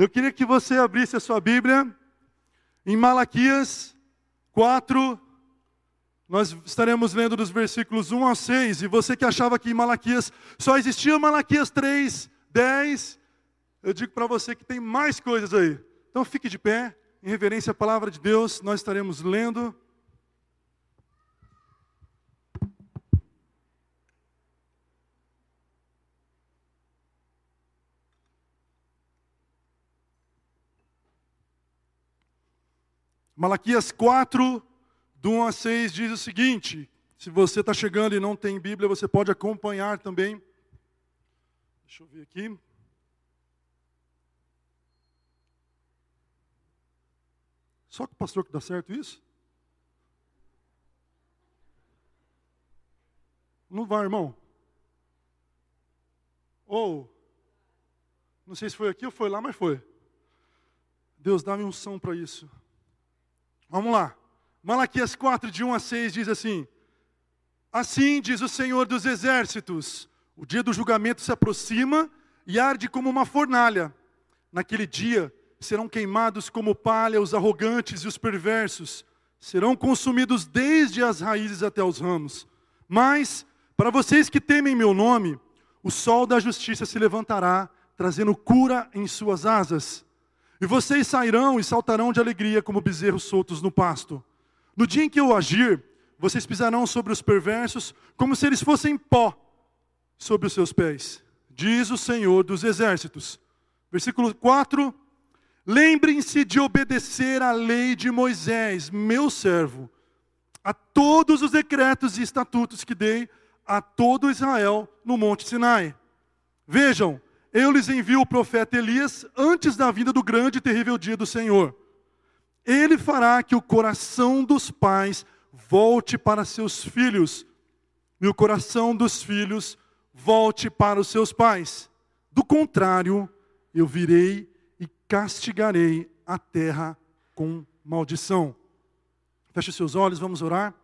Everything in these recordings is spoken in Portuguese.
Eu queria que você abrisse a sua Bíblia em Malaquias 4. Nós estaremos lendo dos versículos 1 a 6. E você que achava que em Malaquias só existia Malaquias 3, 10, eu digo para você que tem mais coisas aí. Então fique de pé, em reverência à palavra de Deus, nós estaremos lendo. Malaquias 4, do 1 a 6, diz o seguinte: se você está chegando e não tem Bíblia, você pode acompanhar também. Deixa eu ver aqui. Só que o pastor que dá certo isso? Não vai, irmão. Ou, não sei se foi aqui ou foi lá, mas foi. Deus dá-me unção para isso. Vamos lá. Malaquias 4, de 1 a 6 diz assim: Assim diz o Senhor dos exércitos: o dia do julgamento se aproxima e arde como uma fornalha. Naquele dia serão queimados como palha os arrogantes e os perversos, serão consumidos desde as raízes até os ramos. Mas, para vocês que temem meu nome, o sol da justiça se levantará, trazendo cura em suas asas. E vocês sairão e saltarão de alegria como bezerros soltos no pasto. No dia em que eu agir, vocês pisarão sobre os perversos como se eles fossem pó sobre os seus pés, diz o Senhor dos exércitos. Versículo 4: Lembrem-se de obedecer à lei de Moisés, meu servo, a todos os decretos e estatutos que dei a todo Israel no Monte Sinai. Vejam, eu lhes envio o profeta Elias antes da vinda do grande e terrível dia do Senhor. Ele fará que o coração dos pais volte para seus filhos, e o coração dos filhos volte para os seus pais. Do contrário, eu virei e castigarei a terra com maldição. Feche seus olhos, vamos orar.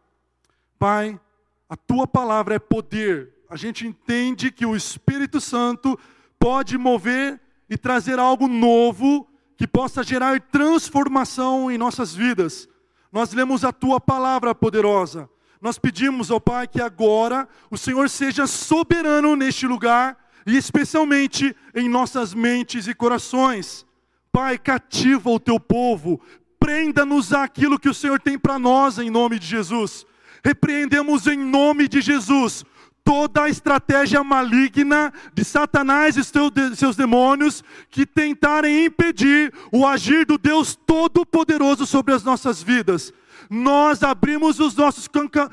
Pai, a tua palavra é poder. A gente entende que o Espírito Santo pode mover e trazer algo novo que possa gerar transformação em nossas vidas. Nós lemos a tua palavra poderosa. Nós pedimos ao Pai que agora o Senhor seja soberano neste lugar e especialmente em nossas mentes e corações. Pai, cativa o teu povo, prenda-nos àquilo que o Senhor tem para nós em nome de Jesus. Repreendemos em nome de Jesus toda a estratégia maligna de Satanás e seus demônios que tentarem impedir o agir do Deus Todo-Poderoso sobre as nossas vidas. Nós abrimos os nossos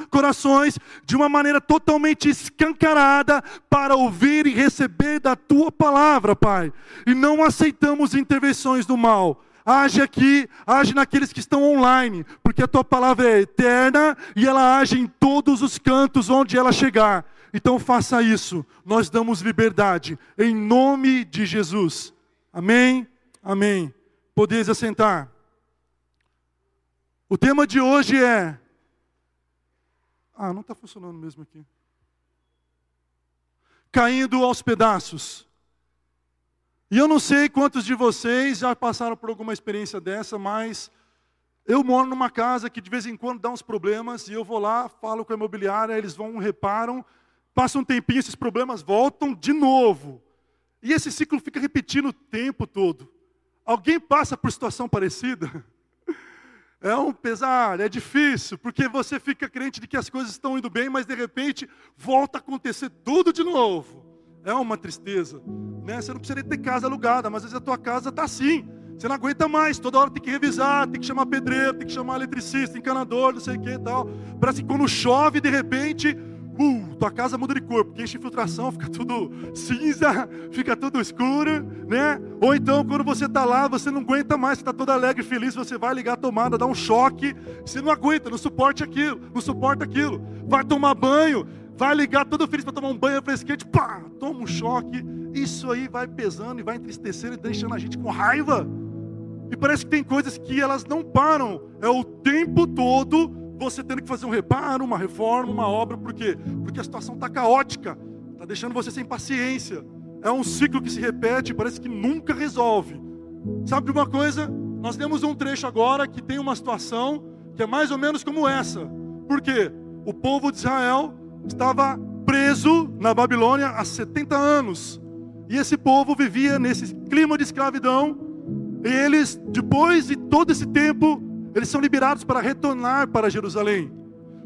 corações de uma maneira totalmente escancarada para ouvir e receber da tua palavra, Pai. E não aceitamos intervenções do mal. Age aqui, age naqueles que estão online, porque a tua palavra é eterna e ela age em todos os cantos onde ela chegar. Então faça isso, nós damos liberdade, em nome de Jesus. Amém? Amém. Podeis assentar. O tema de hoje é. Ah, não está funcionando mesmo aqui. Caindo aos pedaços. E eu não sei quantos de vocês já passaram por alguma experiência dessa, mas eu moro numa casa que de vez em quando dá uns problemas e eu vou lá, falo com a imobiliária, eles vão, reparam Passa um tempinho, esses problemas voltam de novo. E esse ciclo fica repetindo o tempo todo. Alguém passa por situação parecida? É um pesar, é difícil, porque você fica crente de que as coisas estão indo bem, mas de repente volta a acontecer tudo de novo. É uma tristeza. Né? Você não precisa ter casa alugada, mas às vezes a tua casa está assim. Você não aguenta mais, toda hora tem que revisar, tem que chamar pedreiro, tem que chamar eletricista, encanador, não sei o que e tal. Parece que quando chove, de repente, uh, tua casa muda de cor, porque enche infiltração, fica tudo cinza, fica tudo escuro, né? Ou então, quando você está lá, você não aguenta mais, você está todo alegre, feliz, você vai ligar a tomada, dá um choque, você não aguenta, não suporta aquilo, não suporta aquilo. Vai tomar banho, vai ligar todo feliz para tomar um banho fresquente, pá, toma um choque. Isso aí vai pesando e vai entristecendo e deixando a gente com raiva. E parece que tem coisas que elas não param, é o tempo todo você tendo que fazer um reparo, uma reforma, uma obra, por quê? Porque a situação está caótica, está deixando você sem paciência. É um ciclo que se repete, parece que nunca resolve. Sabe de uma coisa? Nós temos um trecho agora que tem uma situação que é mais ou menos como essa. Por quê? O povo de Israel estava preso na Babilônia há 70 anos. E esse povo vivia nesse clima de escravidão. E eles, depois de todo esse tempo, eles são liberados para retornar para Jerusalém.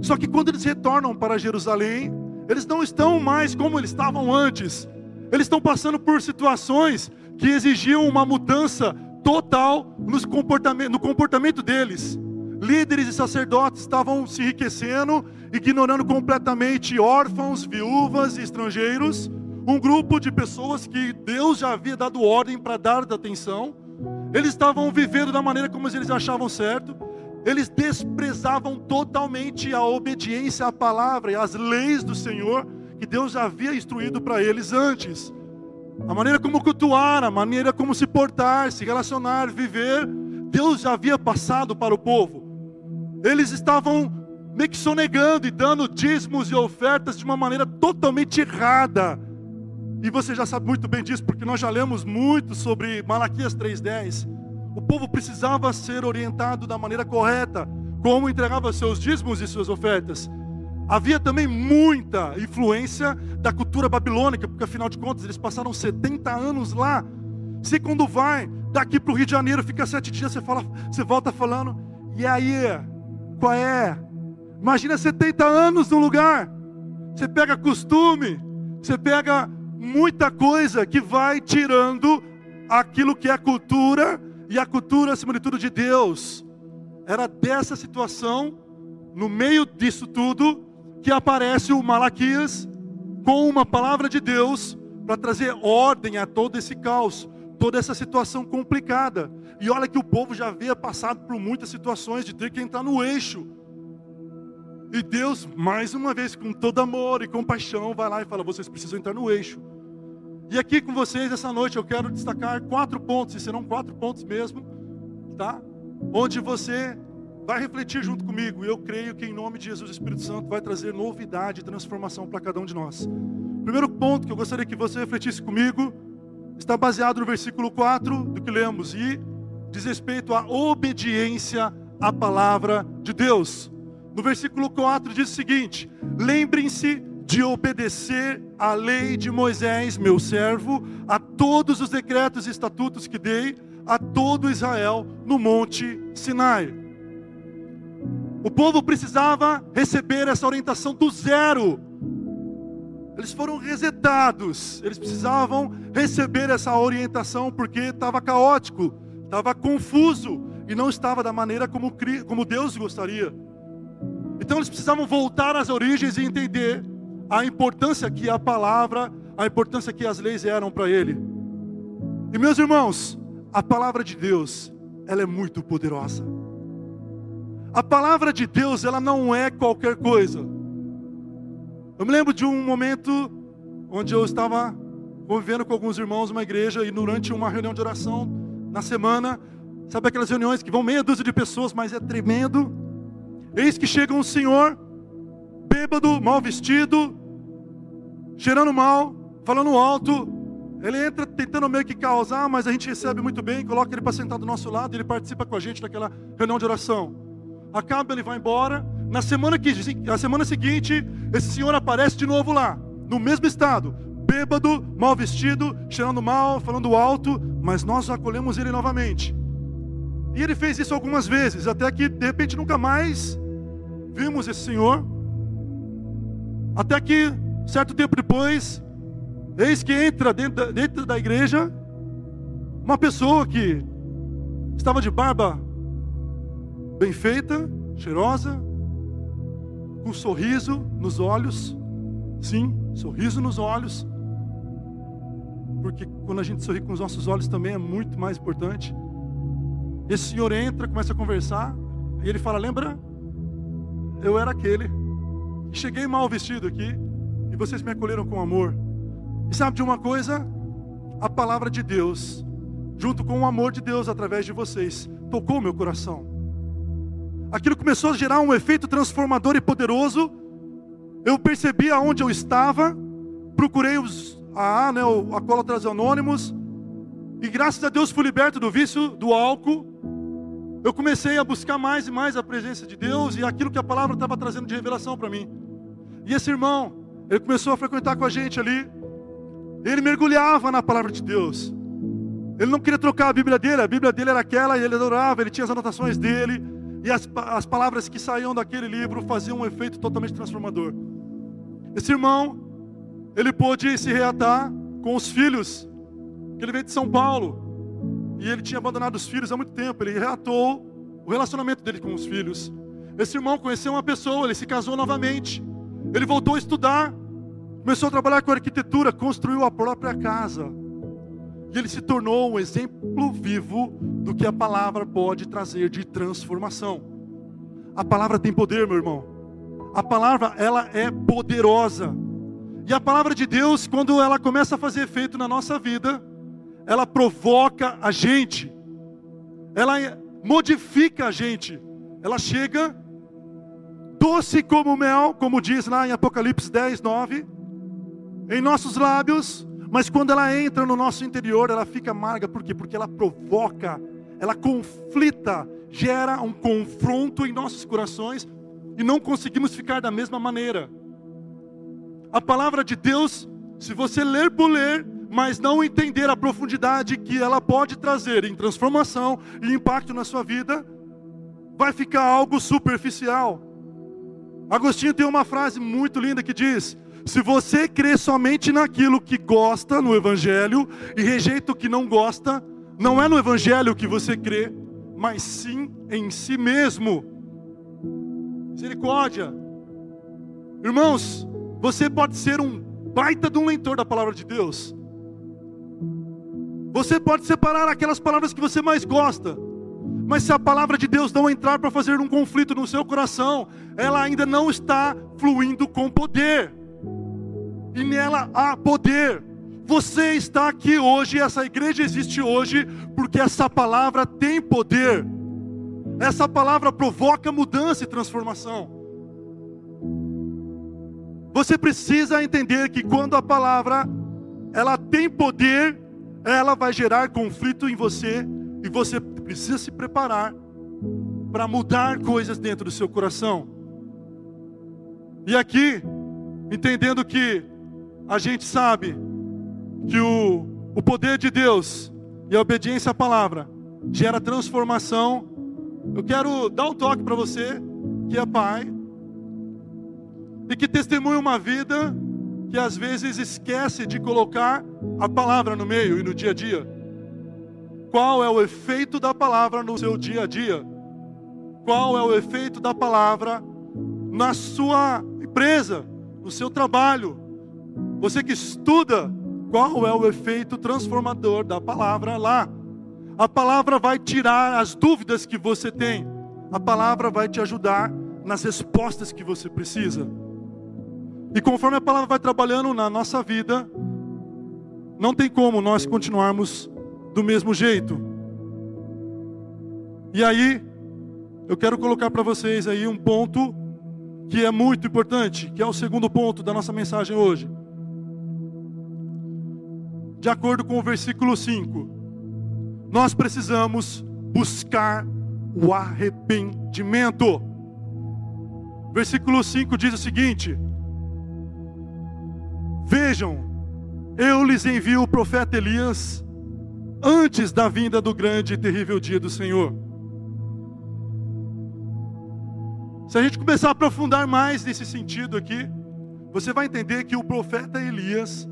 Só que quando eles retornam para Jerusalém, eles não estão mais como eles estavam antes. Eles estão passando por situações que exigiam uma mudança total nos comportamento, no comportamento deles. Líderes e sacerdotes estavam se enriquecendo, ignorando completamente órfãos, viúvas e estrangeiros. Um grupo de pessoas que Deus já havia dado ordem para dar atenção. Eles estavam vivendo da maneira como eles achavam certo. Eles desprezavam totalmente a obediência à palavra e às leis do Senhor que Deus já havia instruído para eles antes. A maneira como cultuar, a maneira como se portar, se relacionar, viver, Deus já havia passado para o povo. Eles estavam meio que sonegando e dando dízimos e ofertas de uma maneira totalmente errada. E você já sabe muito bem disso, porque nós já lemos muito sobre Malaquias 3,10. O povo precisava ser orientado da maneira correta, como entregava seus dízimos e suas ofertas. Havia também muita influência da cultura babilônica, porque afinal de contas eles passaram 70 anos lá. Se quando vai daqui para o Rio de Janeiro, fica sete dias, você, fala, você volta falando, e aí, qual é? Imagina 70 anos no lugar. Você pega costume, você pega muita coisa que vai tirando aquilo que é cultura, e a cultura, acima de tudo, de Deus. Era dessa situação, no meio disso tudo, que aparece o Malaquias com uma palavra de Deus para trazer ordem a todo esse caos, toda essa situação complicada. E olha que o povo já havia passado por muitas situações de ter que entrar no eixo. E Deus, mais uma vez, com todo amor e compaixão, vai lá e fala: vocês precisam entrar no eixo. E aqui com vocês essa noite eu quero destacar quatro pontos, e serão quatro pontos mesmo, tá? Onde você vai refletir junto comigo. E eu creio que em nome de Jesus, o Espírito Santo vai trazer novidade e transformação para cada um de nós. Primeiro ponto que eu gostaria que você refletisse comigo está baseado no versículo 4 do que lemos e diz respeito à obediência à palavra de Deus. No versículo 4 diz o seguinte: Lembrem-se de obedecer à lei de Moisés, meu servo, a todos os decretos e estatutos que dei a todo Israel no monte Sinai. O povo precisava receber essa orientação do zero. Eles foram resetados. Eles precisavam receber essa orientação porque estava caótico, estava confuso e não estava da maneira como, como Deus gostaria. Então eles precisavam voltar às origens e entender a importância que a palavra, a importância que as leis eram para ele. E meus irmãos, a palavra de Deus, ela é muito poderosa. A palavra de Deus, ela não é qualquer coisa. Eu me lembro de um momento onde eu estava convivendo com alguns irmãos numa igreja e durante uma reunião de oração na semana, sabe aquelas reuniões que vão meia dúzia de pessoas, mas é tremendo. Eis que chega um senhor, bêbado, mal vestido, cheirando mal, falando alto. Ele entra tentando meio que causar, mas a gente recebe muito bem, coloca ele para sentar do nosso lado e ele participa com a gente daquela reunião de oração acaba, ele vai embora. Na semana, que, na semana seguinte, esse senhor aparece de novo lá, no mesmo estado, bêbado, mal vestido, cheirando mal, falando alto, mas nós acolhemos ele novamente. E ele fez isso algumas vezes, até que de repente nunca mais vimos esse senhor. Até que, certo tempo depois, eis que entra dentro da, dentro da igreja uma pessoa que estava de barba bem feita, cheirosa, com um sorriso nos olhos. Sim, sorriso nos olhos. Porque quando a gente sorri com os nossos olhos também é muito mais importante. Esse senhor entra, começa a conversar, e ele fala: Lembra? Eu era aquele. Cheguei mal vestido aqui, e vocês me acolheram com amor. E sabe de uma coisa? A palavra de Deus, junto com o amor de Deus através de vocês, tocou meu coração aquilo começou a gerar um efeito transformador e poderoso. Eu percebi aonde eu estava, procurei os a, né, o Acólatras Anônimos, E graças a Deus fui liberto do vício do álcool. Eu comecei a buscar mais e mais a presença de Deus e aquilo que a palavra estava trazendo de revelação para mim. E esse irmão, ele começou a frequentar com a gente ali. Ele mergulhava na palavra de Deus. Ele não queria trocar a Bíblia dele, a Bíblia dele era aquela e ele adorava, ele tinha as anotações dele. E as, as palavras que saíam daquele livro faziam um efeito totalmente transformador. Esse irmão, ele pôde se reatar com os filhos, que ele veio de São Paulo. E ele tinha abandonado os filhos há muito tempo. Ele reatou o relacionamento dele com os filhos. Esse irmão conheceu uma pessoa, ele se casou novamente. Ele voltou a estudar, começou a trabalhar com arquitetura, construiu a própria casa. E ele se tornou um exemplo vivo do que a palavra pode trazer de transformação. A palavra tem poder, meu irmão. A palavra, ela é poderosa. E a palavra de Deus, quando ela começa a fazer efeito na nossa vida, ela provoca a gente. Ela modifica a gente. Ela chega doce como mel, como diz lá em Apocalipse 10, 9, em nossos lábios mas quando ela entra no nosso interior, ela fica amarga, por quê? Porque ela provoca, ela conflita, gera um confronto em nossos corações e não conseguimos ficar da mesma maneira. A palavra de Deus, se você ler por ler, mas não entender a profundidade que ela pode trazer em transformação e impacto na sua vida, vai ficar algo superficial. Agostinho tem uma frase muito linda que diz: se você crê somente naquilo que gosta no Evangelho e rejeita o que não gosta, não é no Evangelho que você crê, mas sim em si mesmo. Misericórdia. Irmãos, você pode ser um baita de um leitor da palavra de Deus. Você pode separar aquelas palavras que você mais gosta. Mas se a palavra de Deus não entrar para fazer um conflito no seu coração, ela ainda não está fluindo com poder e nela há poder. Você está aqui hoje, essa igreja existe hoje, porque essa palavra tem poder. Essa palavra provoca mudança e transformação. Você precisa entender que quando a palavra ela tem poder, ela vai gerar conflito em você e você precisa se preparar para mudar coisas dentro do seu coração. E aqui, entendendo que a gente sabe que o, o poder de Deus e a obediência à palavra gera transformação. Eu quero dar um toque para você que é pai e que testemunha uma vida que às vezes esquece de colocar a palavra no meio e no dia a dia. Qual é o efeito da palavra no seu dia a dia? Qual é o efeito da palavra na sua empresa, no seu trabalho, você que estuda, qual é o efeito transformador da palavra lá? A palavra vai tirar as dúvidas que você tem. A palavra vai te ajudar nas respostas que você precisa. E conforme a palavra vai trabalhando na nossa vida, não tem como nós continuarmos do mesmo jeito. E aí, eu quero colocar para vocês aí um ponto que é muito importante, que é o segundo ponto da nossa mensagem hoje de acordo com o versículo 5, nós precisamos buscar o arrependimento. Versículo 5 diz o seguinte: Vejam, eu lhes envio o profeta Elias antes da vinda do grande e terrível dia do Senhor. Se a gente começar a aprofundar mais nesse sentido aqui, você vai entender que o profeta Elias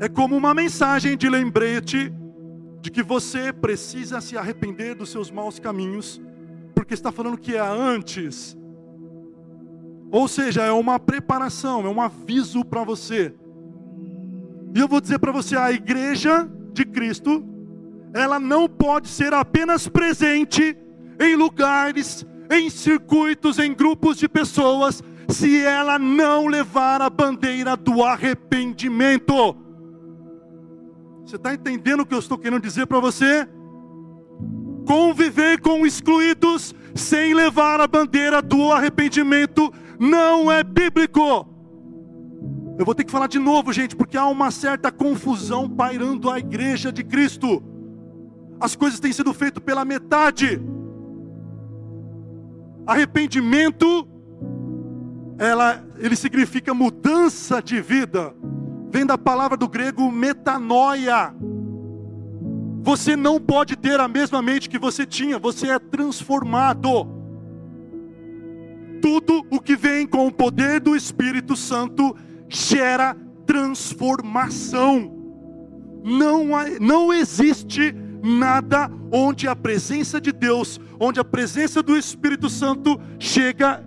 é como uma mensagem de lembrete de que você precisa se arrepender dos seus maus caminhos, porque está falando que é antes. Ou seja, é uma preparação, é um aviso para você. E eu vou dizer para você, a igreja de Cristo, ela não pode ser apenas presente em lugares, em circuitos, em grupos de pessoas, se ela não levar a bandeira do arrependimento. Você está entendendo o que eu estou querendo dizer para você? Conviver com excluídos sem levar a bandeira do arrependimento não é bíblico. Eu vou ter que falar de novo, gente, porque há uma certa confusão pairando a igreja de Cristo. as coisas têm sido feitas pela metade. Arrependimento, ela, ele significa mudança de vida. Vem da palavra do grego metanoia. Você não pode ter a mesma mente que você tinha, você é transformado. Tudo o que vem com o poder do Espírito Santo gera transformação. Não, há, não existe nada onde a presença de Deus, onde a presença do Espírito Santo chega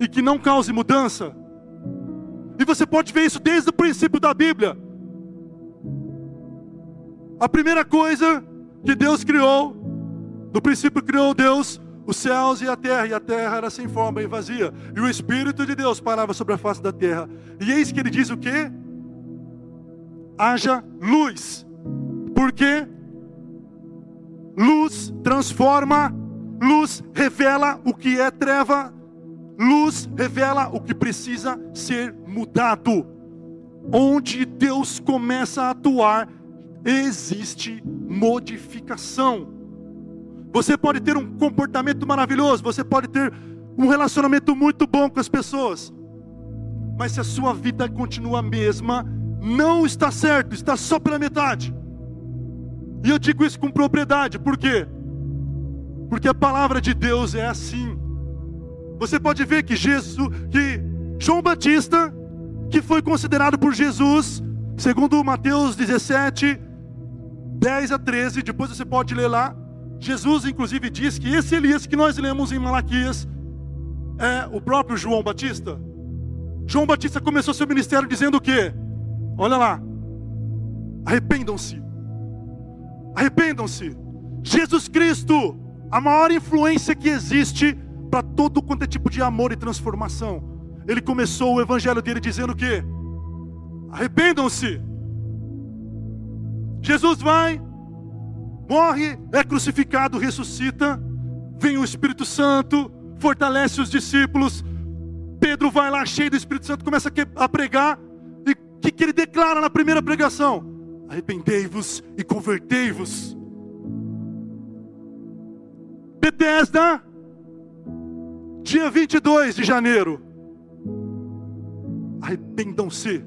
e que não cause mudança. E você pode ver isso desde o princípio da Bíblia. A primeira coisa que Deus criou, no princípio criou Deus os céus e a terra, e a terra era sem forma e vazia, e o Espírito de Deus parava sobre a face da terra. E eis que ele diz o que? Haja luz. Porque luz transforma, luz revela o que é treva, luz revela o que precisa ser mudado. Onde Deus começa a atuar, existe modificação. Você pode ter um comportamento maravilhoso, você pode ter um relacionamento muito bom com as pessoas, mas se a sua vida continua a mesma, não está certo, está só pela metade. E eu digo isso com propriedade, por quê? Porque a palavra de Deus é assim. Você pode ver que Jesus, que João Batista, que foi considerado por Jesus, segundo Mateus 17, 10 a 13, depois você pode ler lá. Jesus, inclusive, diz que esse Elias que nós lemos em Malaquias é o próprio João Batista. João Batista começou seu ministério dizendo o quê? Olha lá. Arrependam-se. Arrependam-se. Jesus Cristo, a maior influência que existe para todo quanto é tipo de amor e transformação. Ele começou o evangelho dele dizendo o quê? Arrependam-se. Jesus vai, morre, é crucificado, ressuscita, vem o Espírito Santo, fortalece os discípulos. Pedro vai lá cheio do Espírito Santo, começa a pregar. E o que, que ele declara na primeira pregação? Arrependei-vos e convertei-vos. Bethesda, dia 22 de janeiro. Arrependam-se.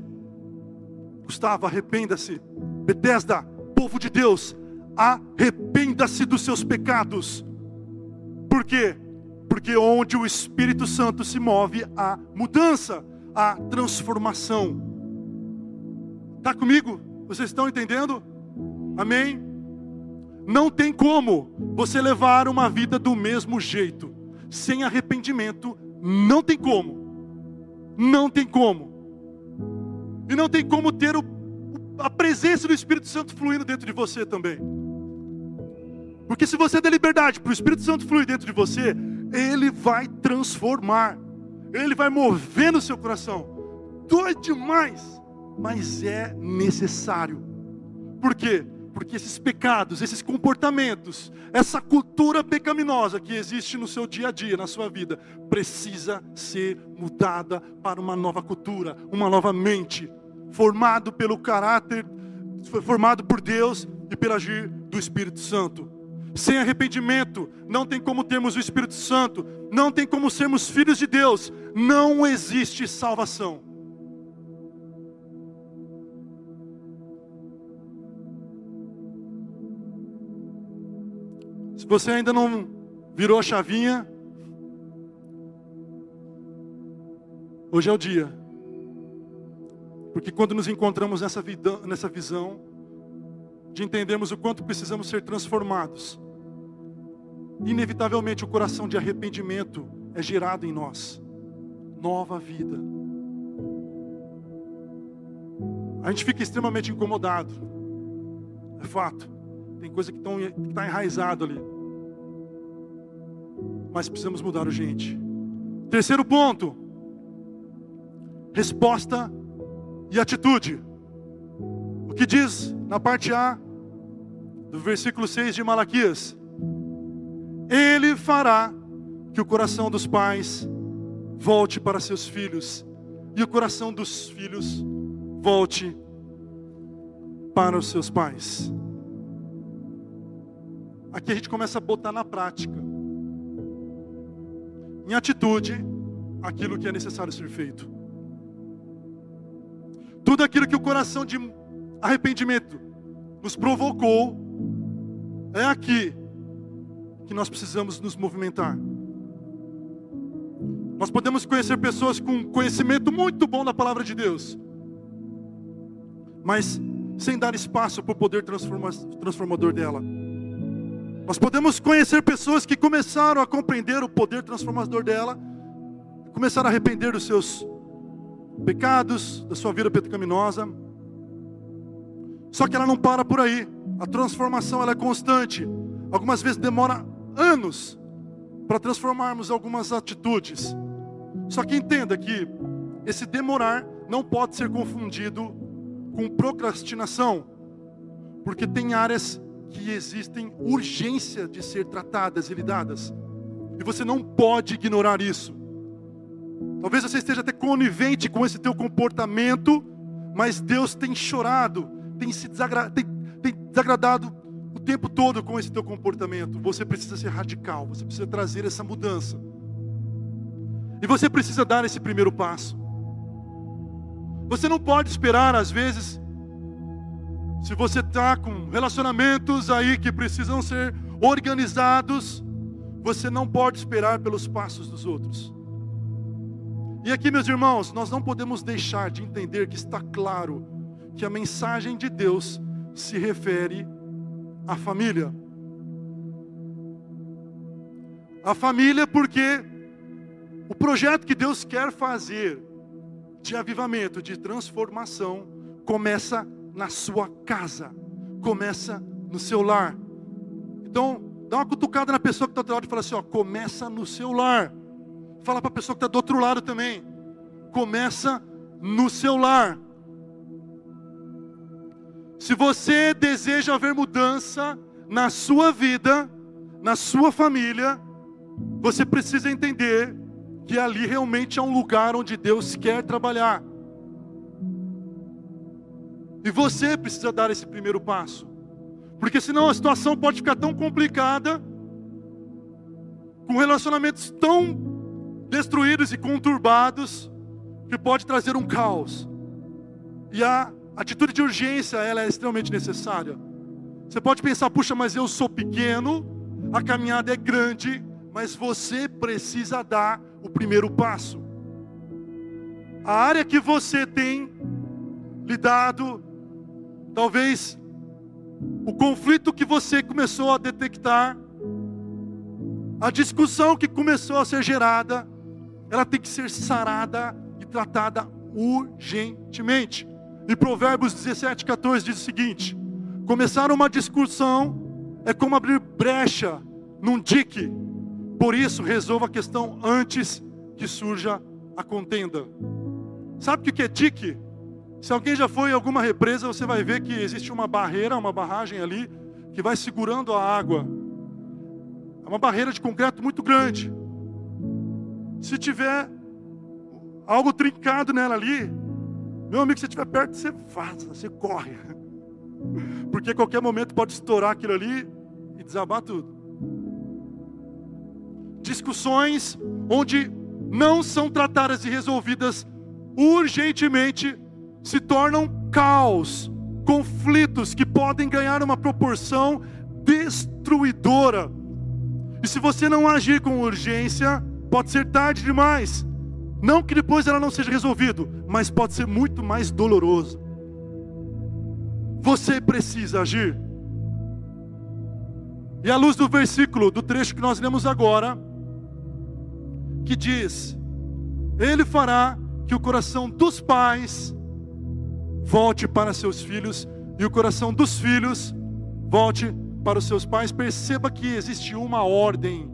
Gustavo, arrependa-se. Bethesda, povo de Deus, arrependa-se dos seus pecados. Por quê? Porque onde o Espírito Santo se move, há mudança, há transformação. Está comigo? Vocês estão entendendo? Amém? Não tem como você levar uma vida do mesmo jeito, sem arrependimento, não tem como. Não tem como. E não tem como ter o a presença do Espírito Santo fluindo dentro de você também. Porque se você der liberdade para o Espírito Santo fluir dentro de você, ele vai transformar, ele vai mover no seu coração. Doido demais, mas é necessário. Por quê? Porque esses pecados, esses comportamentos, essa cultura pecaminosa que existe no seu dia a dia, na sua vida, precisa ser mudada para uma nova cultura, uma nova mente, formado pelo caráter, formado por Deus e pelo agir do Espírito Santo. Sem arrependimento, não tem como termos o Espírito Santo, não tem como sermos filhos de Deus, não existe salvação. Se você ainda não virou a chavinha, hoje é o dia. Porque quando nos encontramos nessa, vida, nessa visão, de entendermos o quanto precisamos ser transformados, inevitavelmente o coração de arrependimento é gerado em nós. Nova vida. A gente fica extremamente incomodado. É fato. Tem coisa que está enraizado ali. Mas precisamos mudar urgente. Terceiro ponto. Resposta e atitude. O que diz na parte A do versículo 6 de Malaquias? Ele fará que o coração dos pais volte para seus filhos e o coração dos filhos volte para os seus pais. aqui a gente começa a botar na prática, em atitude, aquilo que é necessário ser feito. Tudo aquilo que o coração de arrependimento nos provocou, é aqui que nós precisamos nos movimentar. Nós podemos conhecer pessoas com conhecimento muito bom da palavra de Deus, mas sem dar espaço para o poder transformador dela. Nós podemos conhecer pessoas que começaram a compreender o poder transformador dela, começaram a arrepender dos seus pecados, da sua vida pecaminosa. Só que ela não para por aí. A transformação ela é constante. Algumas vezes demora anos para transformarmos algumas atitudes. Só que entenda que esse demorar não pode ser confundido com procrastinação, porque tem áreas que existem urgência de ser tratadas e lidadas. E você não pode ignorar isso. Talvez você esteja até conivente com esse teu comportamento, mas Deus tem chorado, tem se desagra tem, tem desagradado tempo todo com esse teu comportamento. Você precisa ser radical, você precisa trazer essa mudança. E você precisa dar esse primeiro passo. Você não pode esperar, às vezes, se você está com relacionamentos aí que precisam ser organizados, você não pode esperar pelos passos dos outros. E aqui, meus irmãos, nós não podemos deixar de entender que está claro que a mensagem de Deus se refere à família. A família, porque o projeto que Deus quer fazer de avivamento, de transformação, começa na sua casa, começa no seu lar. Então, dá uma cutucada na pessoa que está do lado e fala assim: ó, começa no seu lar. Fala para a pessoa que está do outro lado também. Começa no seu lar. Se você deseja ver mudança na sua vida, na sua família, você precisa entender que ali realmente é um lugar onde Deus quer trabalhar. E você precisa dar esse primeiro passo. Porque senão a situação pode ficar tão complicada, com relacionamentos tão destruídos e conturbados, que pode trazer um caos. E a atitude de urgência, ela é extremamente necessária. Você pode pensar, puxa, mas eu sou pequeno, a caminhada é grande, mas você precisa dar o primeiro passo. A área que você tem lidado, talvez o conflito que você começou a detectar, a discussão que começou a ser gerada, ela tem que ser sarada e tratada urgentemente. E Provérbios 17, 14 diz o seguinte: começar uma discussão é como abrir brecha num dique por isso, resolva a questão antes que surja a contenda. Sabe o que é dique? Se alguém já foi em alguma represa, você vai ver que existe uma barreira, uma barragem ali, que vai segurando a água. É uma barreira de concreto muito grande. Se tiver algo trincado nela ali, meu amigo, se estiver perto, você vaza, você corre. Porque a qualquer momento pode estourar aquilo ali e desabar tudo discussões onde não são tratadas e resolvidas urgentemente se tornam caos, conflitos que podem ganhar uma proporção destruidora. E se você não agir com urgência, pode ser tarde demais. Não que depois ela não seja resolvida, mas pode ser muito mais doloroso. Você precisa agir. E à luz do versículo, do trecho que nós lemos agora, que diz: Ele fará que o coração dos pais volte para seus filhos e o coração dos filhos volte para os seus pais. Perceba que existe uma ordem.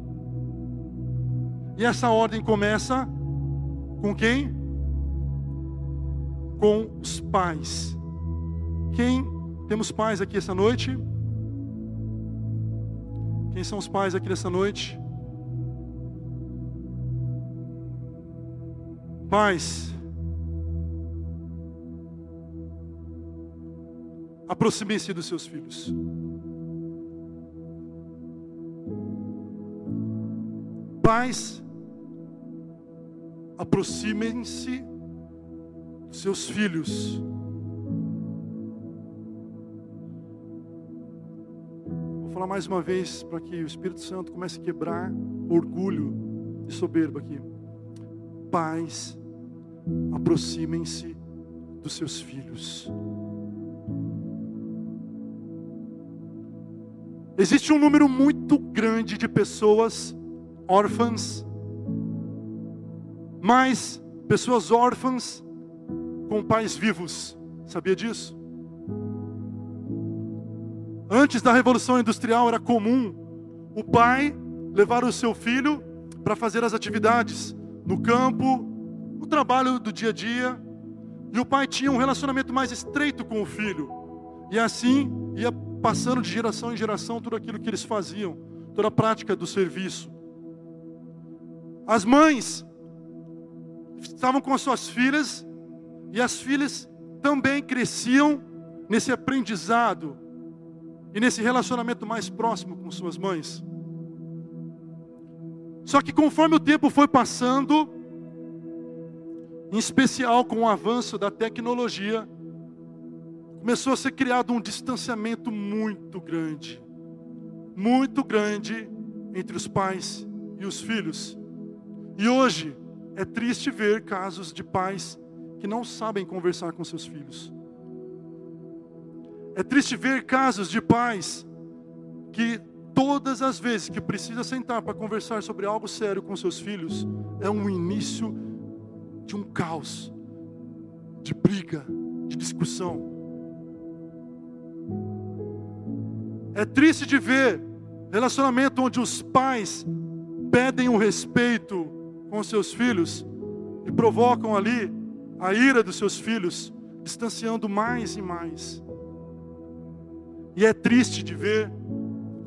E essa ordem começa com quem? Com os pais. Quem temos pais aqui essa noite? Quem são os pais aqui nessa noite? Pais, aproximem-se dos seus filhos. Pais, aproximem-se dos seus filhos. Vou falar mais uma vez para que o Espírito Santo comece a quebrar orgulho e soberba aqui. Pais, aproximem-se dos seus filhos. Existe um número muito grande de pessoas órfãs, mais pessoas órfãs com pais vivos. Sabia disso? Antes da Revolução Industrial era comum o pai levar o seu filho para fazer as atividades no campo, no trabalho do dia a dia, e o pai tinha um relacionamento mais estreito com o filho. E assim ia passando de geração em geração tudo aquilo que eles faziam, toda a prática do serviço. As mães estavam com as suas filhas e as filhas também cresciam nesse aprendizado e nesse relacionamento mais próximo com suas mães. Só que conforme o tempo foi passando, em especial com o avanço da tecnologia, começou a ser criado um distanciamento muito grande, muito grande entre os pais e os filhos. E hoje é triste ver casos de pais que não sabem conversar com seus filhos. É triste ver casos de pais que todas as vezes que precisa sentar para conversar sobre algo sério com seus filhos, é um início de um caos, de briga, de discussão. É triste de ver relacionamento onde os pais pedem o respeito com seus filhos e provocam ali a ira dos seus filhos, distanciando mais e mais. E é triste de ver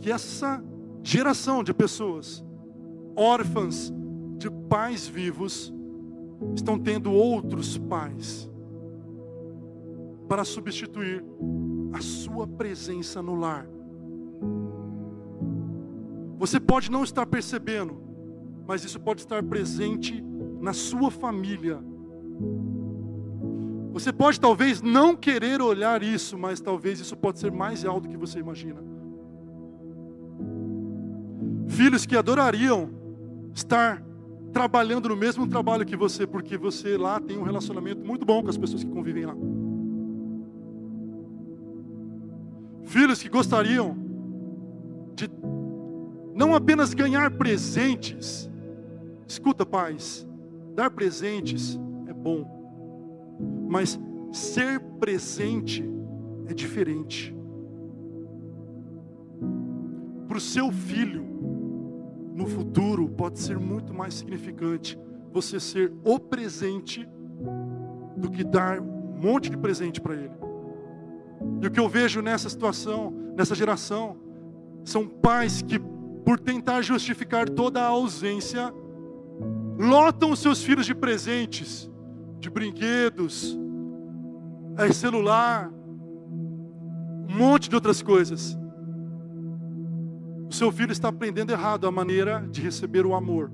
que essa geração de pessoas órfãs de pais vivos estão tendo outros pais para substituir a sua presença no lar. Você pode não estar percebendo, mas isso pode estar presente na sua família. Você pode talvez não querer olhar isso, mas talvez isso pode ser mais alto do que você imagina. Filhos que adorariam estar trabalhando no mesmo trabalho que você, porque você lá tem um relacionamento muito bom com as pessoas que convivem lá. Filhos que gostariam de não apenas ganhar presentes. Escuta, pais, dar presentes é bom, mas ser presente é diferente. Para o seu filho, no futuro, pode ser muito mais significante você ser o presente do que dar um monte de presente para ele. E o que eu vejo nessa situação, nessa geração, são pais que por tentar justificar toda a ausência, lotam os seus filhos de presentes, de brinquedos, é, celular, um monte de outras coisas. O seu filho está aprendendo errado a maneira de receber o amor,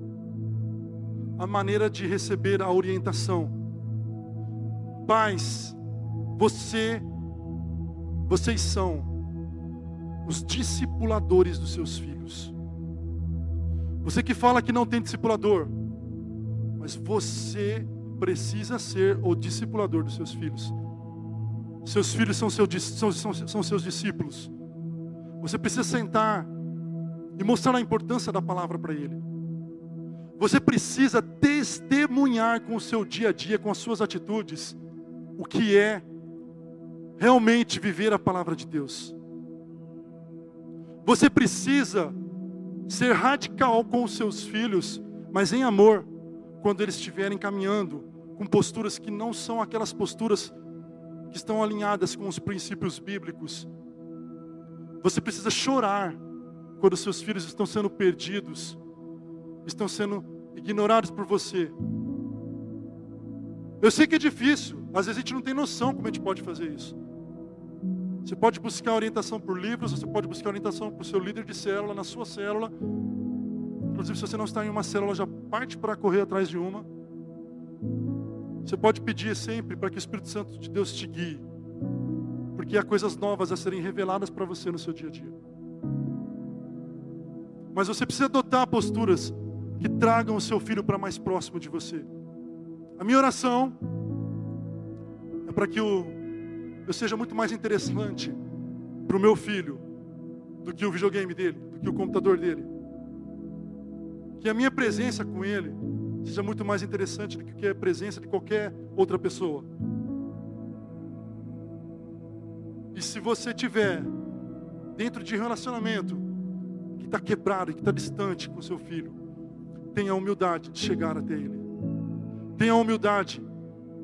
a maneira de receber a orientação. Pais, você, vocês são os discipuladores dos seus filhos. Você que fala que não tem discipulador, mas você precisa ser o discipulador dos seus filhos. Seus filhos são, seu, são, são, são seus discípulos. Você precisa sentar e mostrar a importância da palavra para ele. Você precisa testemunhar com o seu dia a dia, com as suas atitudes, o que é realmente viver a palavra de Deus. Você precisa ser radical com os seus filhos, mas em amor, quando eles estiverem caminhando com posturas que não são aquelas posturas que estão alinhadas com os princípios bíblicos. Você precisa chorar quando seus filhos estão sendo perdidos, estão sendo ignorados por você. Eu sei que é difícil, às vezes a gente não tem noção como a gente pode fazer isso. Você pode buscar orientação por livros, você pode buscar orientação para o seu líder de célula, na sua célula. Inclusive, se você não está em uma célula, já parte para correr atrás de uma. Você pode pedir sempre para que o Espírito Santo de Deus te guie, porque há coisas novas a serem reveladas para você no seu dia a dia. Mas você precisa adotar posturas que tragam o seu filho para mais próximo de você. A minha oração é para que eu, eu seja muito mais interessante para o meu filho do que o videogame dele, do que o computador dele. Que a minha presença com ele seja muito mais interessante do que a presença de qualquer outra pessoa. E se você tiver dentro de relacionamento que está quebrado que está distante com seu filho, tenha a humildade de chegar até ele. Tenha a humildade.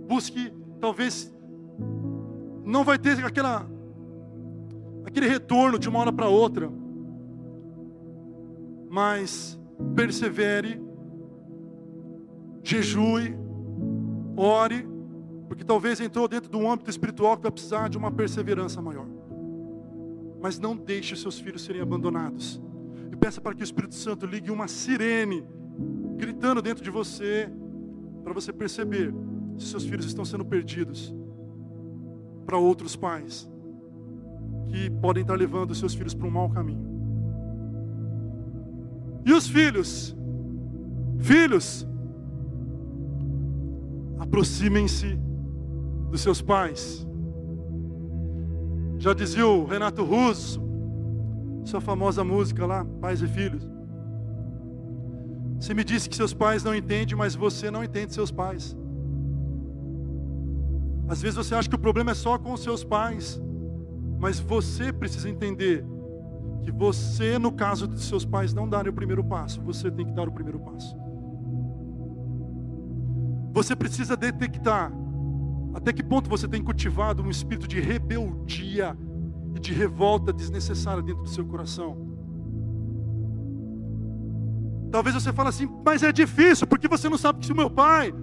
Busque, talvez, não vai ter aquela, aquele retorno de uma hora para outra, mas persevere jejue, ore, porque talvez entrou dentro de um âmbito espiritual que vai precisar de uma perseverança maior. Mas não deixe seus filhos serem abandonados. E peça para que o Espírito Santo ligue uma sirene, gritando dentro de você, para você perceber se seus filhos estão sendo perdidos para outros pais que podem estar levando seus filhos para um mau caminho. E os filhos? Filhos, aproximem-se dos seus pais. Já dizia o Renato Russo, sua famosa música lá, Pais e Filhos. Você me disse que seus pais não entendem, mas você não entende seus pais. Às vezes você acha que o problema é só com os seus pais, mas você precisa entender você, no caso de seus pais não darem o primeiro passo, você tem que dar o primeiro passo. Você precisa detectar até que ponto você tem cultivado um espírito de rebeldia e de revolta desnecessária dentro do seu coração. Talvez você fale assim, mas é difícil, porque você não sabe que se o meu pai,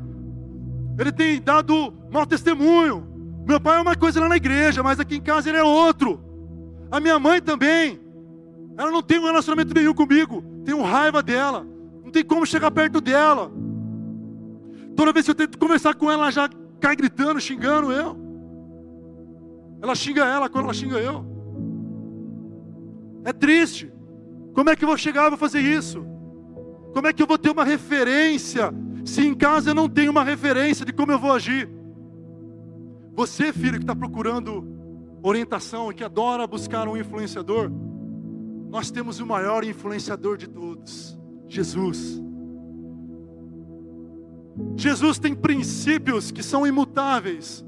ele tem dado mau testemunho. Meu pai é uma coisa lá na igreja, mas aqui em casa ele é outro. A minha mãe também. Ela não tem um relacionamento nenhum comigo. Tenho raiva dela. Não tem como chegar perto dela. Toda vez que eu tento conversar com ela, ela já cai gritando, xingando eu. Ela xinga ela quando ela xinga eu. É triste. Como é que eu vou chegar e vou fazer isso? Como é que eu vou ter uma referência se em casa eu não tenho uma referência de como eu vou agir? Você, filho, que está procurando orientação e que adora buscar um influenciador, nós temos o maior influenciador de todos, Jesus. Jesus tem princípios que são imutáveis.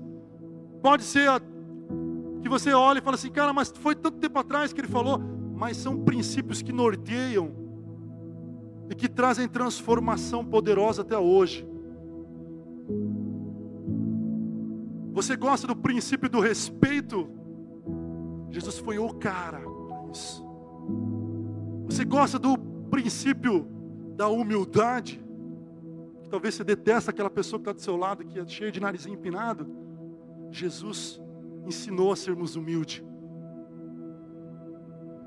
Pode ser a, que você olhe e fale assim, cara, mas foi tanto tempo atrás que ele falou, mas são princípios que norteiam e que trazem transformação poderosa até hoje. Você gosta do princípio do respeito? Jesus foi o cara para isso. Você gosta do princípio da humildade? Talvez você detesta aquela pessoa que está do seu lado, que é cheia de narizinho empinado. Jesus ensinou a sermos humildes.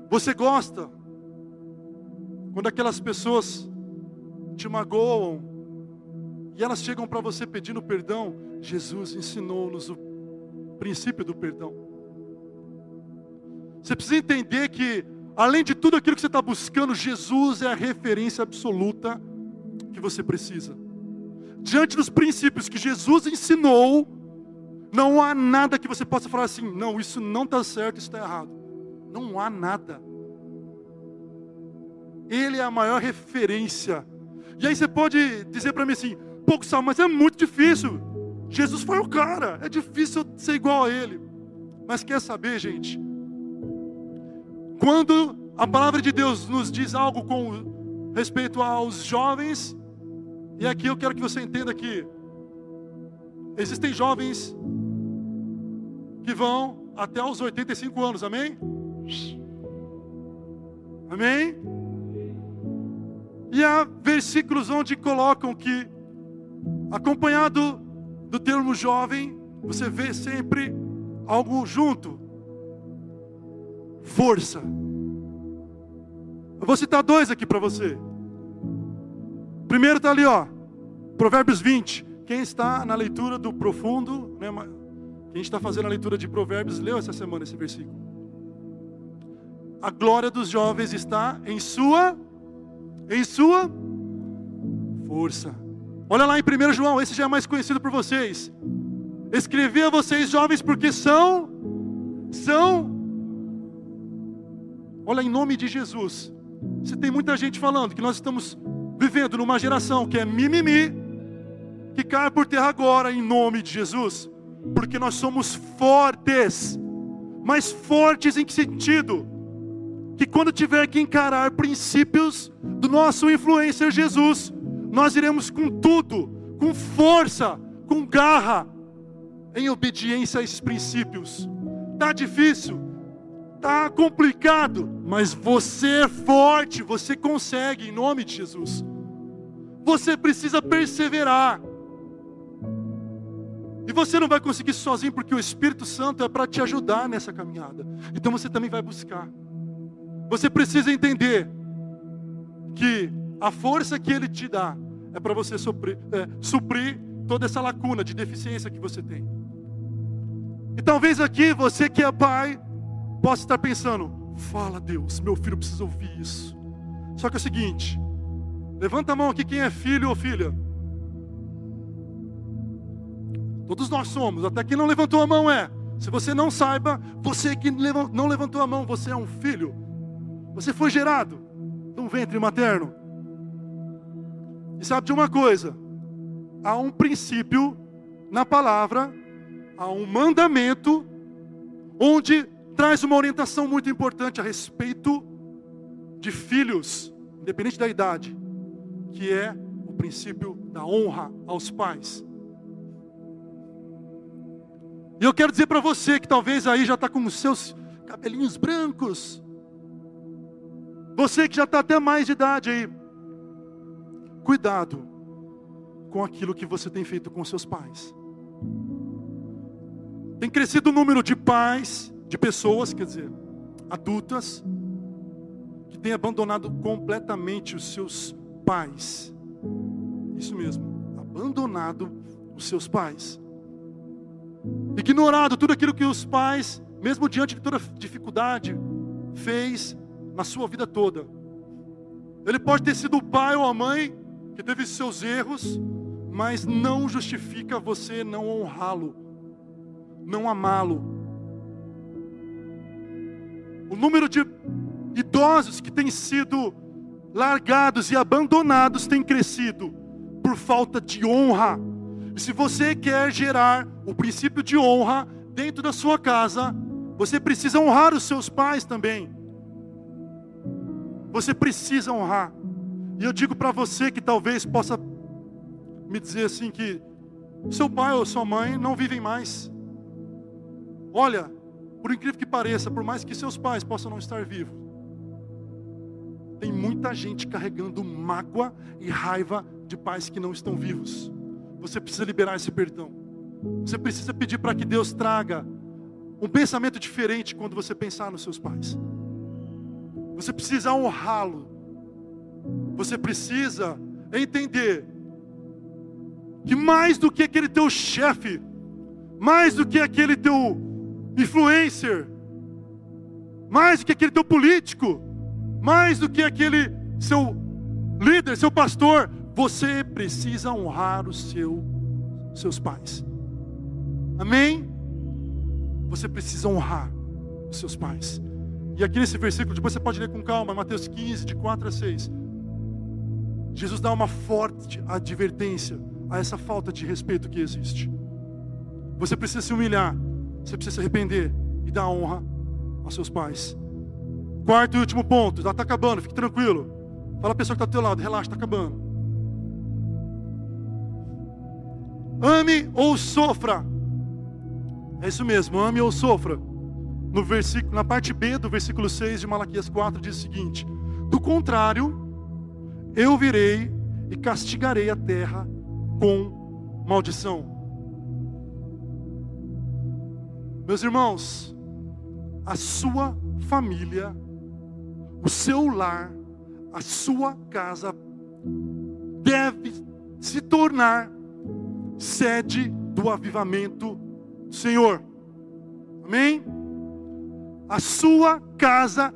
Você gosta quando aquelas pessoas te magoam e elas chegam para você pedindo perdão? Jesus ensinou-nos o princípio do perdão. Você precisa entender que, além de tudo aquilo que você está buscando, Jesus é a referência absoluta que você precisa diante dos princípios que Jesus ensinou, não há nada que você possa falar assim, não, isso não está certo, isso está errado. Não há nada. Ele é a maior referência. E aí você pode dizer para mim assim, pouco sal, mas é muito difícil. Jesus foi o cara, é difícil ser igual a ele. Mas quer saber, gente? Quando a palavra de Deus nos diz algo com respeito aos jovens, e aqui eu quero que você entenda que existem jovens que vão até os 85 anos, amém? Amém? E há versículos onde colocam que, acompanhado do termo jovem, você vê sempre algo junto: força. Eu vou citar dois aqui para você. primeiro está ali, ó. Provérbios 20. Quem está na leitura do profundo, né, quem está fazendo a leitura de Provérbios, leu essa semana esse versículo. A glória dos jovens está em sua em sua força. Olha lá em 1 João, esse já é mais conhecido por vocês. Escrevi a vocês jovens porque são são Olha em nome de Jesus. Se tem muita gente falando que nós estamos vivendo numa geração que é mimimi, que cai por terra agora em nome de Jesus, porque nós somos fortes. Mas fortes em que sentido? Que quando tiver que encarar princípios do nosso influencer Jesus, nós iremos com tudo, com força, com garra, em obediência a esses princípios. Tá difícil, tá complicado, mas você é forte, você consegue em nome de Jesus. Você precisa perseverar. E você não vai conseguir sozinho, porque o Espírito Santo é para te ajudar nessa caminhada. Então você também vai buscar. Você precisa entender que a força que Ele te dá é para você suprir, é, suprir toda essa lacuna de deficiência que você tem. E talvez aqui você que é pai possa estar pensando: fala Deus, meu filho precisa ouvir isso. Só que é o seguinte: levanta a mão aqui quem é filho ou filha. Todos nós somos, até quem não levantou a mão é. Se você não saiba, você que não levantou a mão, você é um filho. Você foi gerado de um ventre materno. E sabe de uma coisa? Há um princípio na palavra, há um mandamento, onde traz uma orientação muito importante a respeito de filhos, independente da idade, que é o princípio da honra aos pais. E eu quero dizer para você que talvez aí já está com os seus cabelinhos brancos. Você que já está até mais de idade aí. Cuidado com aquilo que você tem feito com seus pais. Tem crescido o número de pais, de pessoas, quer dizer, adultas, que têm abandonado completamente os seus pais. Isso mesmo, abandonado os seus pais ignorado tudo aquilo que os pais, mesmo diante de toda dificuldade, fez na sua vida toda. Ele pode ter sido o pai ou a mãe que teve seus erros, mas não justifica você não honrá-lo, não amá-lo. O número de idosos que têm sido largados e abandonados tem crescido por falta de honra e se você quer gerar o princípio de honra dentro da sua casa, você precisa honrar os seus pais também. Você precisa honrar. E eu digo para você que talvez possa me dizer assim que seu pai ou sua mãe não vivem mais. Olha, por incrível que pareça, por mais que seus pais possam não estar vivos, tem muita gente carregando mágoa e raiva de pais que não estão vivos. Você precisa liberar esse perdão. Você precisa pedir para que Deus traga um pensamento diferente quando você pensar nos seus pais. Você precisa honrá-lo. Você precisa entender que mais do que aquele teu chefe, mais do que aquele teu influencer, mais do que aquele teu político, mais do que aquele seu líder, seu pastor, você precisa honrar os seu, seus pais. Amém? Você precisa honrar os seus pais. E aqui nesse versículo, depois você pode ler com calma, Mateus 15, de 4 a 6. Jesus dá uma forte advertência a essa falta de respeito que existe. Você precisa se humilhar, você precisa se arrepender e dar honra aos seus pais. Quarto e último ponto, já está acabando, fique tranquilo. Fala a pessoa que está do teu lado, relaxa, está acabando. Ame ou sofra. É isso mesmo, ame ou sofra. No versículo, na parte B do versículo 6 de Malaquias 4 diz o seguinte: Do contrário, eu virei e castigarei a terra com maldição. Meus irmãos, a sua família, o seu lar, a sua casa se tornar sede do avivamento do Senhor. Amém? A sua casa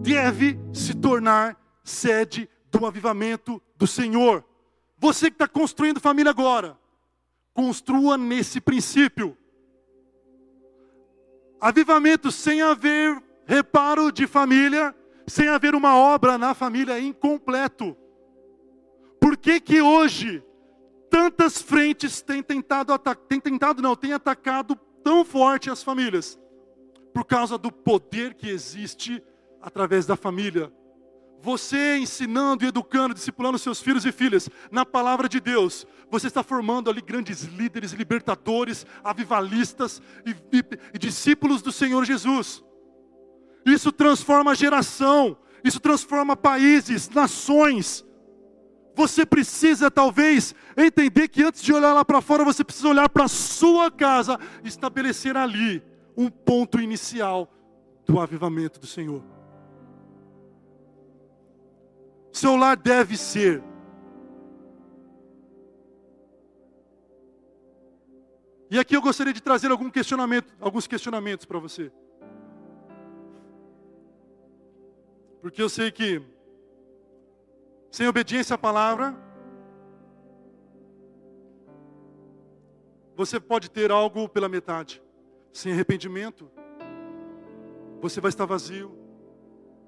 deve se tornar sede do avivamento do Senhor. Você que está construindo família agora, construa nesse princípio. Avivamento sem haver reparo de família, sem haver uma obra na família incompleto. Por que que hoje tantas frentes têm tentado, têm tentado não, têm atacado tão forte as famílias? Por causa do poder que existe através da família. Você ensinando e educando, discipulando seus filhos e filhas na palavra de Deus, você está formando ali grandes líderes, libertadores, avivalistas e, e, e discípulos do Senhor Jesus. Isso transforma a geração, isso transforma países, nações. Você precisa talvez entender que antes de olhar lá para fora, você precisa olhar para a sua casa, estabelecer ali um ponto inicial do avivamento do Senhor. Seu lar deve ser E aqui eu gostaria de trazer algum questionamento, alguns questionamentos para você. Porque eu sei que sem obediência à palavra, você pode ter algo pela metade. Sem arrependimento, você vai estar vazio.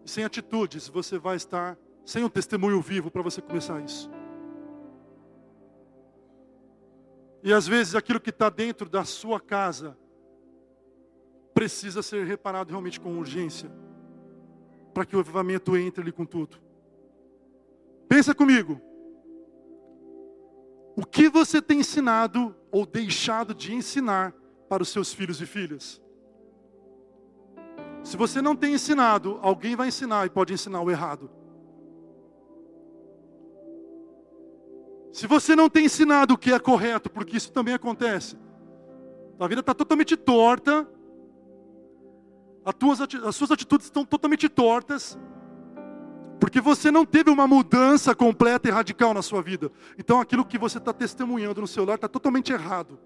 E sem atitudes, você vai estar sem um testemunho vivo para você começar isso. E às vezes aquilo que está dentro da sua casa precisa ser reparado realmente com urgência para que o avivamento entre ali com tudo. Pensa comigo. O que você tem ensinado ou deixado de ensinar para os seus filhos e filhas? Se você não tem ensinado, alguém vai ensinar e pode ensinar o errado. Se você não tem ensinado o que é correto, porque isso também acontece, a vida está totalmente torta, as suas atitudes estão totalmente tortas, porque você não teve uma mudança completa e radical na sua vida. Então aquilo que você está testemunhando no celular está totalmente errado.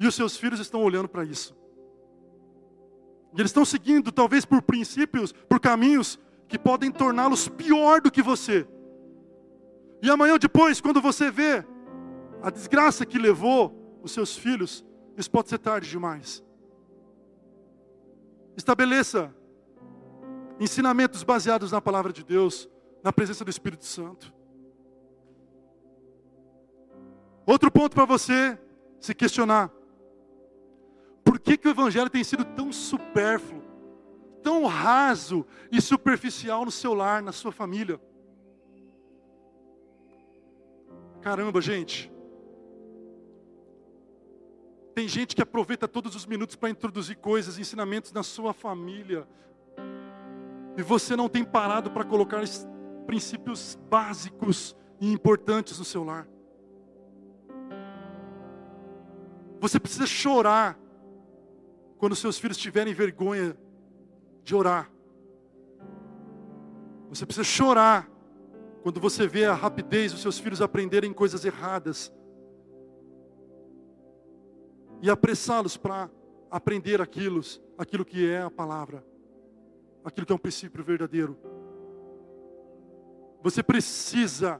E os seus filhos estão olhando para isso. E eles estão seguindo, talvez por princípios, por caminhos que podem torná-los pior do que você. E amanhã depois, quando você vê a desgraça que levou os seus filhos, isso pode ser tarde demais. Estabeleça ensinamentos baseados na palavra de Deus, na presença do Espírito Santo. Outro ponto para você se questionar: por que, que o Evangelho tem sido tão supérfluo, tão raso e superficial no seu lar, na sua família? Caramba, gente. Tem gente que aproveita todos os minutos para introduzir coisas, ensinamentos na sua família. E você não tem parado para colocar princípios básicos e importantes no seu lar. Você precisa chorar quando seus filhos tiverem vergonha de orar. Você precisa chorar quando você vê a rapidez dos seus filhos aprenderem coisas erradas e apressá-los para aprender aquilo, aquilo que é a palavra, aquilo que é um princípio verdadeiro. Você precisa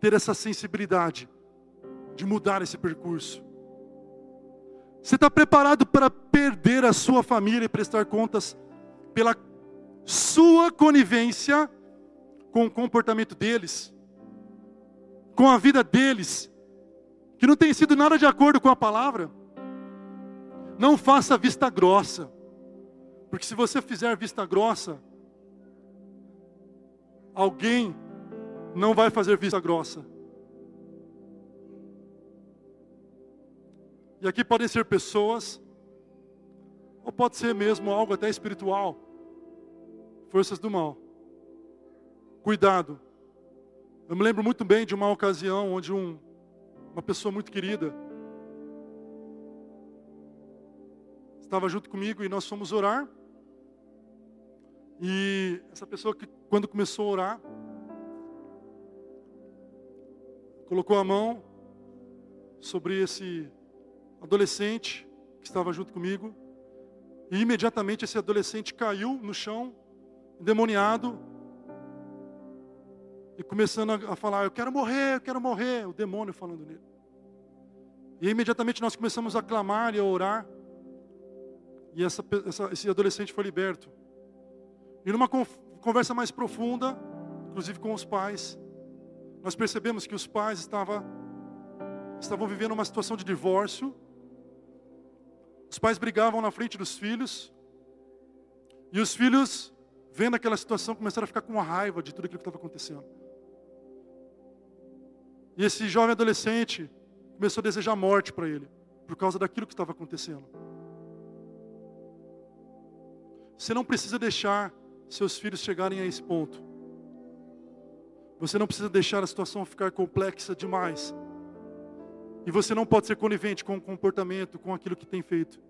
ter essa sensibilidade de mudar esse percurso. Você está preparado para perder a sua família e prestar contas pela sua conivência com o comportamento deles, com a vida deles, que não tem sido nada de acordo com a palavra? Não faça vista grossa. Porque se você fizer vista grossa, alguém não vai fazer vista grossa. E aqui podem ser pessoas, ou pode ser mesmo algo até espiritual, forças do mal. Cuidado. Eu me lembro muito bem de uma ocasião onde um, uma pessoa muito querida, estava junto comigo e nós fomos orar. E essa pessoa que quando começou a orar, colocou a mão sobre esse adolescente que estava junto comigo. E imediatamente esse adolescente caiu no chão, endemoniado, e começando a falar: Eu quero morrer, eu quero morrer. O demônio falando nele. E imediatamente nós começamos a clamar e a orar. E essa, essa, esse adolescente foi liberto. E numa conversa mais profunda, inclusive com os pais, nós percebemos que os pais estavam, estavam vivendo uma situação de divórcio. Os pais brigavam na frente dos filhos. E os filhos, vendo aquela situação, começaram a ficar com raiva de tudo aquilo que estava acontecendo. E esse jovem adolescente começou a desejar morte para ele, por causa daquilo que estava acontecendo. Você não precisa deixar seus filhos chegarem a esse ponto. Você não precisa deixar a situação ficar complexa demais. E você não pode ser conivente com o comportamento, com aquilo que tem feito.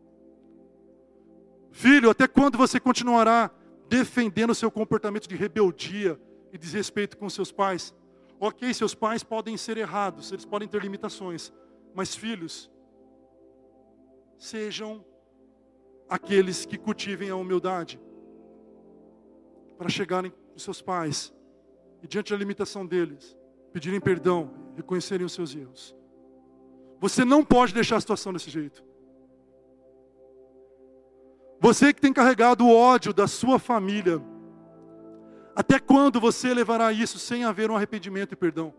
Filho, até quando você continuará defendendo o seu comportamento de rebeldia e desrespeito com seus pais? Ok, seus pais podem ser errados, eles podem ter limitações, mas filhos, sejam aqueles que cultivem a humildade para chegarem os seus pais e diante da limitação deles, pedirem perdão, reconhecerem os seus erros. Você não pode deixar a situação desse jeito. Você que tem carregado o ódio da sua família, até quando você levará isso sem haver um arrependimento e perdão?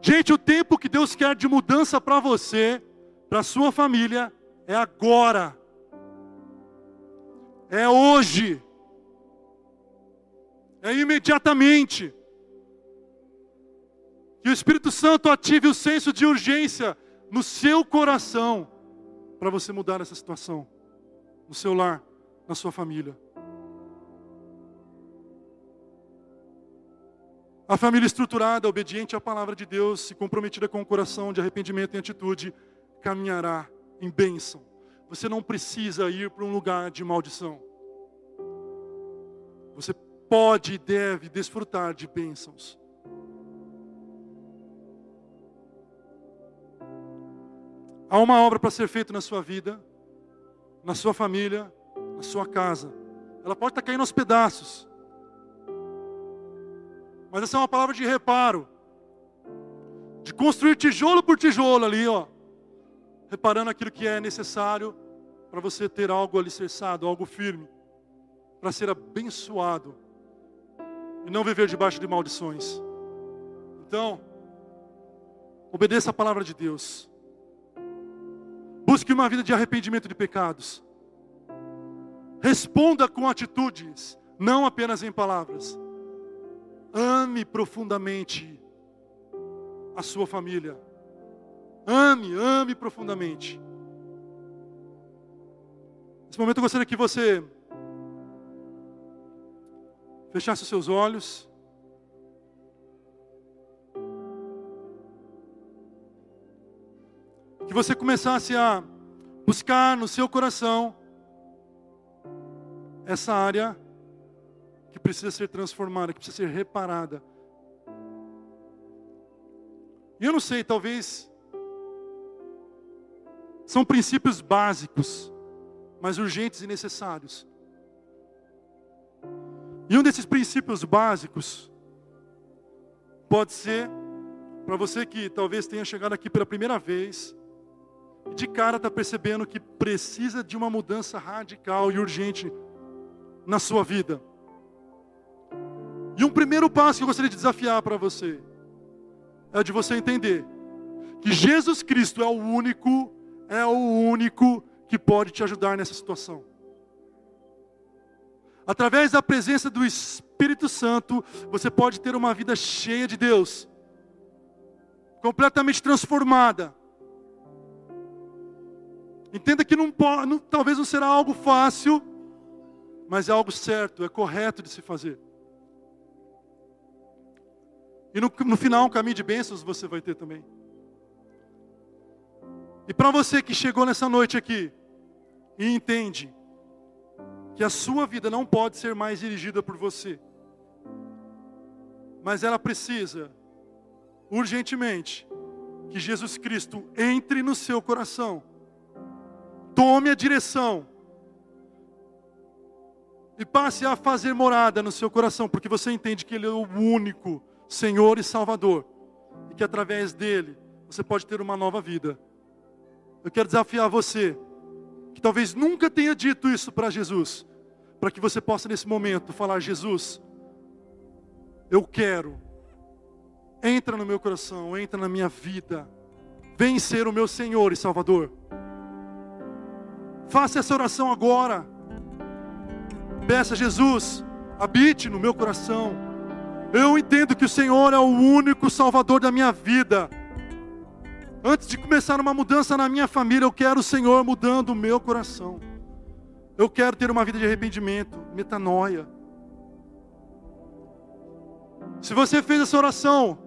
Gente, o tempo que Deus quer de mudança para você, para sua família, é agora. É hoje é imediatamente. Que o Espírito Santo ative o senso de urgência no seu coração para você mudar essa situação, no seu lar, na sua família. A família estruturada, obediente à palavra de Deus e comprometida com o coração de arrependimento e atitude, caminhará em bênção. Você não precisa ir para um lugar de maldição. Você pode e deve desfrutar de bênçãos. Há uma obra para ser feita na sua vida, na sua família, na sua casa. Ela pode estar caindo aos pedaços. Mas essa é uma palavra de reparo. De construir tijolo por tijolo ali, ó. Reparando aquilo que é necessário para você ter algo alicerçado, algo firme. Para ser abençoado e não viver debaixo de maldições. Então, obedeça a palavra de Deus. Busque uma vida de arrependimento de pecados. Responda com atitudes, não apenas em palavras. Ame profundamente a sua família. Ame, ame profundamente. Nesse momento eu gostaria que você fechasse os seus olhos. Que você começasse a buscar no seu coração essa área que precisa ser transformada, que precisa ser reparada. E eu não sei, talvez são princípios básicos, mas urgentes e necessários. E um desses princípios básicos pode ser para você que talvez tenha chegado aqui pela primeira vez e de cara está percebendo que precisa de uma mudança radical e urgente na sua vida. E um primeiro passo que eu gostaria de desafiar para você é de você entender que Jesus Cristo é o único, é o único que pode te ajudar nessa situação através da presença do Espírito Santo, você pode ter uma vida cheia de Deus, completamente transformada. Entenda que não, não, talvez não será algo fácil, mas é algo certo, é correto de se fazer. E no, no final, um caminho de bênçãos você vai ter também. E para você que chegou nessa noite aqui e entende que a sua vida não pode ser mais dirigida por você, mas ela precisa urgentemente que Jesus Cristo entre no seu coração, tome a direção e passe a fazer morada no seu coração, porque você entende que Ele é o único Senhor e Salvador, e que através dele você pode ter uma nova vida. Eu quero desafiar você, que talvez nunca tenha dito isso para Jesus, para que você possa nesse momento falar: Jesus, eu quero, entra no meu coração, entra na minha vida, vem ser o meu Senhor e Salvador. Faça essa oração agora. Peça a Jesus, habite no meu coração. Eu entendo que o Senhor é o único Salvador da minha vida. Antes de começar uma mudança na minha família, eu quero o Senhor mudando o meu coração. Eu quero ter uma vida de arrependimento, metanoia. Se você fez essa oração,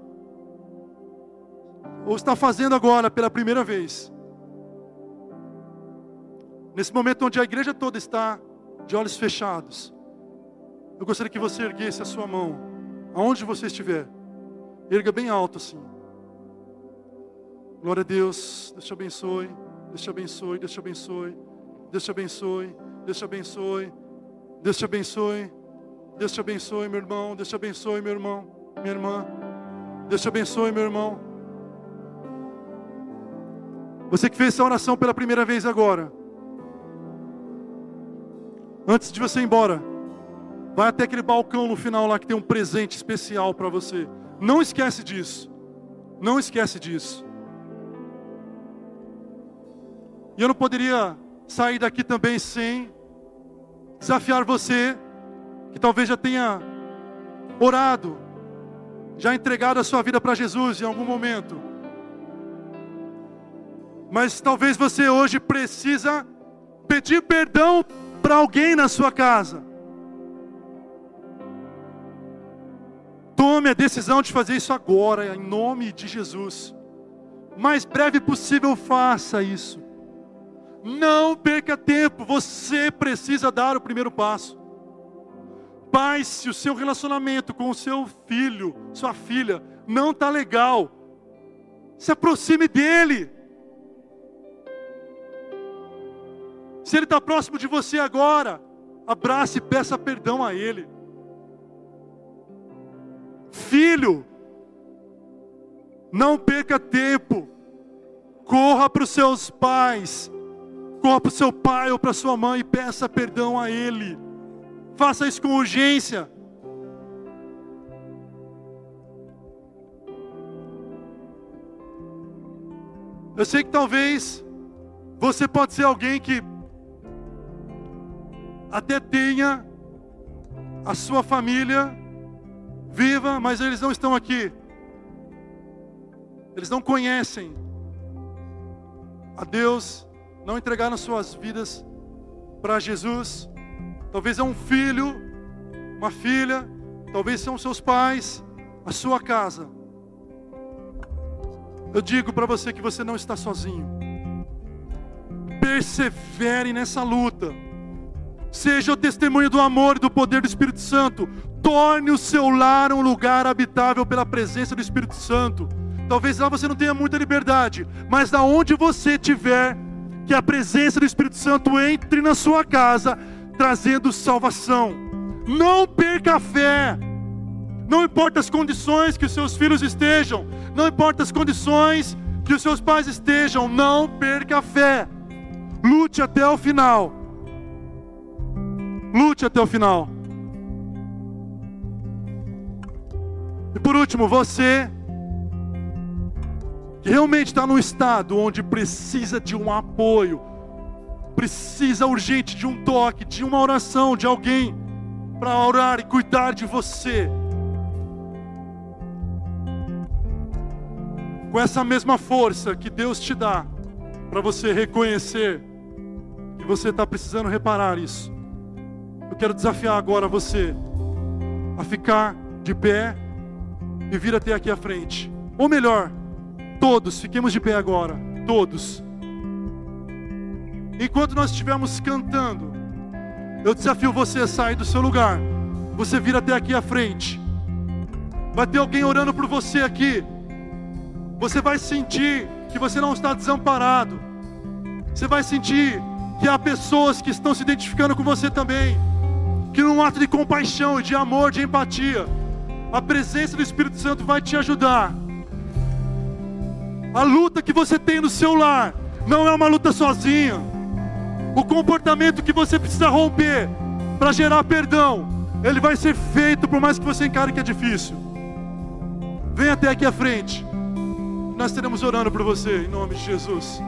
ou está fazendo agora pela primeira vez, nesse momento onde a igreja toda está de olhos fechados, eu gostaria que você erguesse a sua mão, aonde você estiver, erga bem alto assim. Glória a Deus, Deus te abençoe, Deus te abençoe, Deus te abençoe, Deus te abençoe, Deus te abençoe, Deus te abençoe, Deus te abençoe, meu irmão, Deus te abençoe, meu irmão, minha irmã, Deus te abençoe, meu irmão. Você que fez essa oração pela primeira vez agora, Antes de você ir embora, vai até aquele balcão no final lá que tem um presente especial para você. Não esquece disso. Não esquece disso. E eu não poderia sair daqui também sem desafiar você, que talvez já tenha orado, já entregado a sua vida para Jesus em algum momento. Mas talvez você hoje precisa pedir perdão para alguém na sua casa. Tome a decisão de fazer isso agora, em nome de Jesus. Mais breve possível, faça isso. Não perca tempo, você precisa dar o primeiro passo. Pai, se o seu relacionamento com o seu filho, sua filha, não está legal, se aproxime dele. Se ele está próximo de você agora, abrace e peça perdão a ele. Filho, não perca tempo, corra para os seus pais, corra para o seu pai ou para sua mãe e peça perdão a ele. Faça isso com urgência. Eu sei que talvez você pode ser alguém que até tenha a sua família viva, mas eles não estão aqui. Eles não conhecem a Deus, não entregaram suas vidas para Jesus. Talvez é um filho, uma filha, talvez são seus pais, a sua casa. Eu digo para você que você não está sozinho. Persevere nessa luta. Seja o testemunho do amor e do poder do Espírito Santo. Torne o seu lar um lugar habitável pela presença do Espírito Santo. Talvez lá você não tenha muita liberdade, mas da onde você estiver, que a presença do Espírito Santo entre na sua casa, trazendo salvação. Não perca a fé. Não importa as condições que os seus filhos estejam, não importa as condições que os seus pais estejam, não perca a fé. Lute até o final Lute até o final. E por último, você que realmente está num estado onde precisa de um apoio, precisa urgente de um toque, de uma oração, de alguém para orar e cuidar de você. Com essa mesma força que Deus te dá para você reconhecer que você está precisando reparar isso. Eu quero desafiar agora você a ficar de pé e vir até aqui à frente. Ou melhor, todos, fiquemos de pé agora, todos. Enquanto nós estivermos cantando, eu desafio você a sair do seu lugar. Você vir até aqui à frente. Vai ter alguém orando por você aqui. Você vai sentir que você não está desamparado. Você vai sentir que há pessoas que estão se identificando com você também. Que num ato de compaixão, de amor, de empatia, a presença do Espírito Santo vai te ajudar. A luta que você tem no seu lar não é uma luta sozinha. O comportamento que você precisa romper para gerar perdão, ele vai ser feito por mais que você encare que é difícil. Vem até aqui à frente. Nós estaremos orando por você em nome de Jesus.